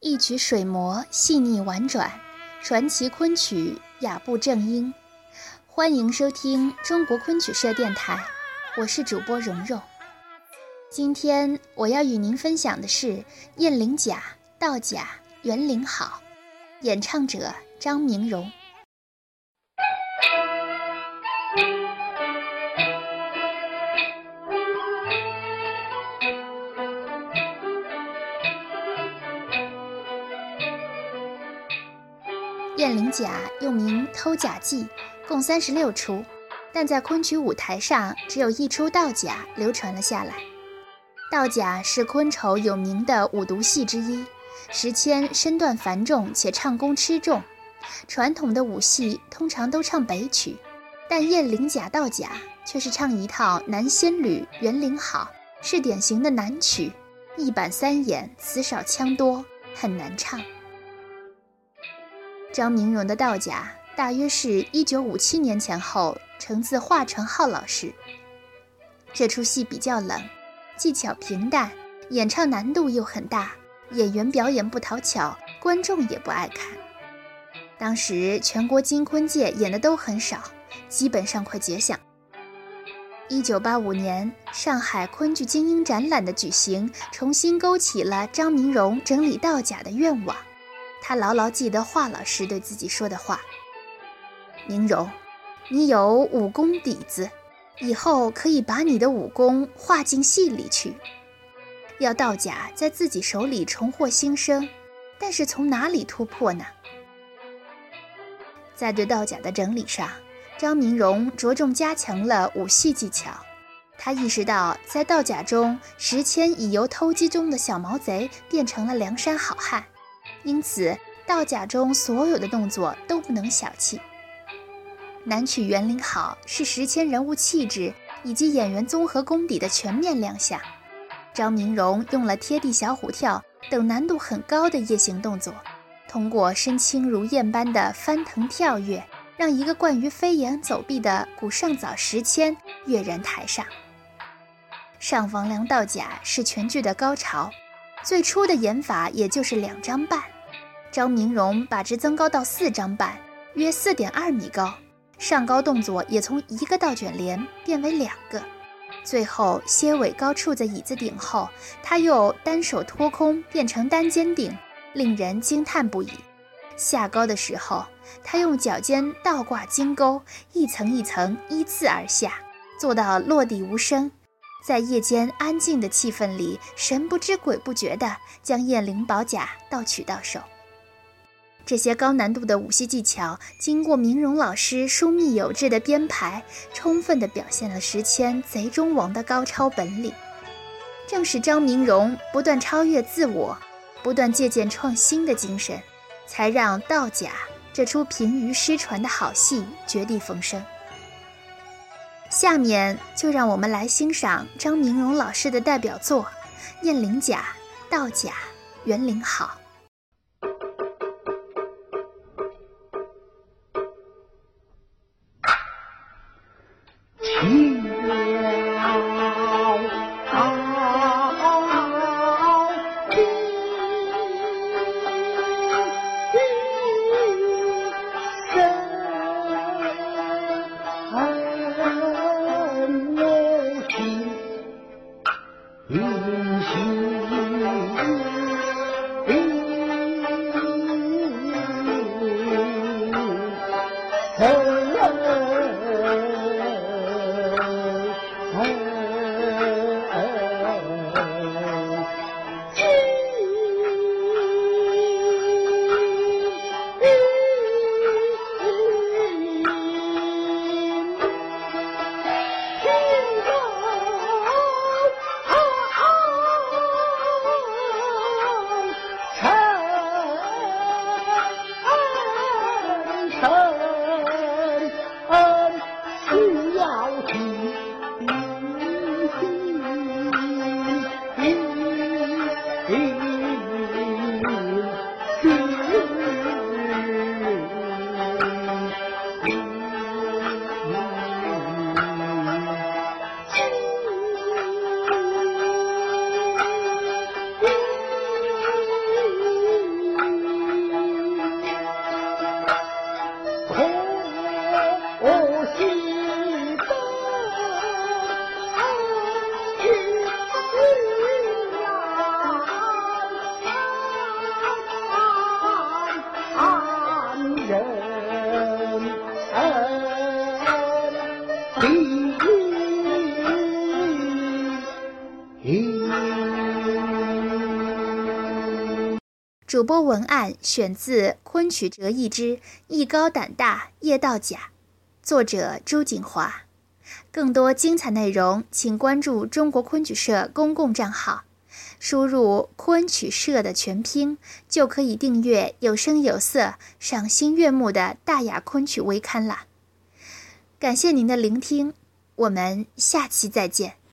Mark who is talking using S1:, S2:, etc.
S1: 一曲水磨细腻婉转，传奇昆曲雅步正音。欢迎收听中国昆曲社电台，我是主播蓉蓉。今天我要与您分享的是《雁翎甲·道甲·园林好》，演唱者张明荣。燕翎甲》又名《偷甲记》，共三十六出，但在昆曲舞台上只有一出道甲流传了下来。道甲是昆丑有名的五毒戏之一，时迁身段繁重且唱功吃重。传统的武戏通常都唱北曲，但《燕翎甲》道甲却是唱一套男仙侣园林好，是典型的南曲，一板三眼，词少腔多，很难唱。张明荣的道甲大约是一九五七年前后成自华传浩老师。这出戏比较冷，技巧平淡，演唱难度又很大，演员表演不讨巧，观众也不爱看。当时全国京昆界演的都很少，基本上快绝响。一九八五年上海昆剧精英展览的举行，重新勾起了张明荣整理道甲的愿望。他牢牢记得华老师对自己说的话：“明荣，你有武功底子，以后可以把你的武功化进戏里去。要道甲在自己手里重获新生，但是从哪里突破呢？”在对道甲的整理上，张明荣着重加强了武戏技巧。他意识到，在道甲中，石谦已由偷鸡中的小毛贼变成了梁山好汉。因此，道甲中所有的动作都不能小气。南曲园林好是时迁人物气质以及演员综合功底的全面亮相。张明荣用了贴地小虎跳等难度很高的夜行动作，通过身轻如燕般的翻腾跳跃，让一个惯于飞檐走壁的古上早时迁跃然台上。上房梁道甲是全剧的高潮，最初的演法也就是两张半。张明荣把之增高到四张半，约四点二米高，上高动作也从一个倒卷帘变为两个，最后蝎尾高处在椅子顶后，他又单手托空变成单肩顶，令人惊叹不已。下高的时候，他用脚尖倒挂金钩，一层一层依次而下，做到落地无声，在夜间安静的气氛里，神不知鬼不觉地将燕翎宝甲盗取到手。这些高难度的武戏技巧，经过明荣老师疏密有致的编排，充分地表现了石谦贼中王的高超本领。正是张明荣不断超越自我、不断借鉴创新的精神，才让道甲这出平于失传的好戏绝地逢生。下面就让我们来欣赏张明荣老师的代表作《燕翎甲》《道甲》《园林好》。主播文案选自《昆曲折翼之艺高胆大夜道甲》，作者朱景华。更多精彩内容，请关注中国昆曲社公共账号。输入“昆曲社”的全拼，就可以订阅有声有色、赏心悦目的大雅昆曲微刊了。感谢您的聆听，我们下期再见。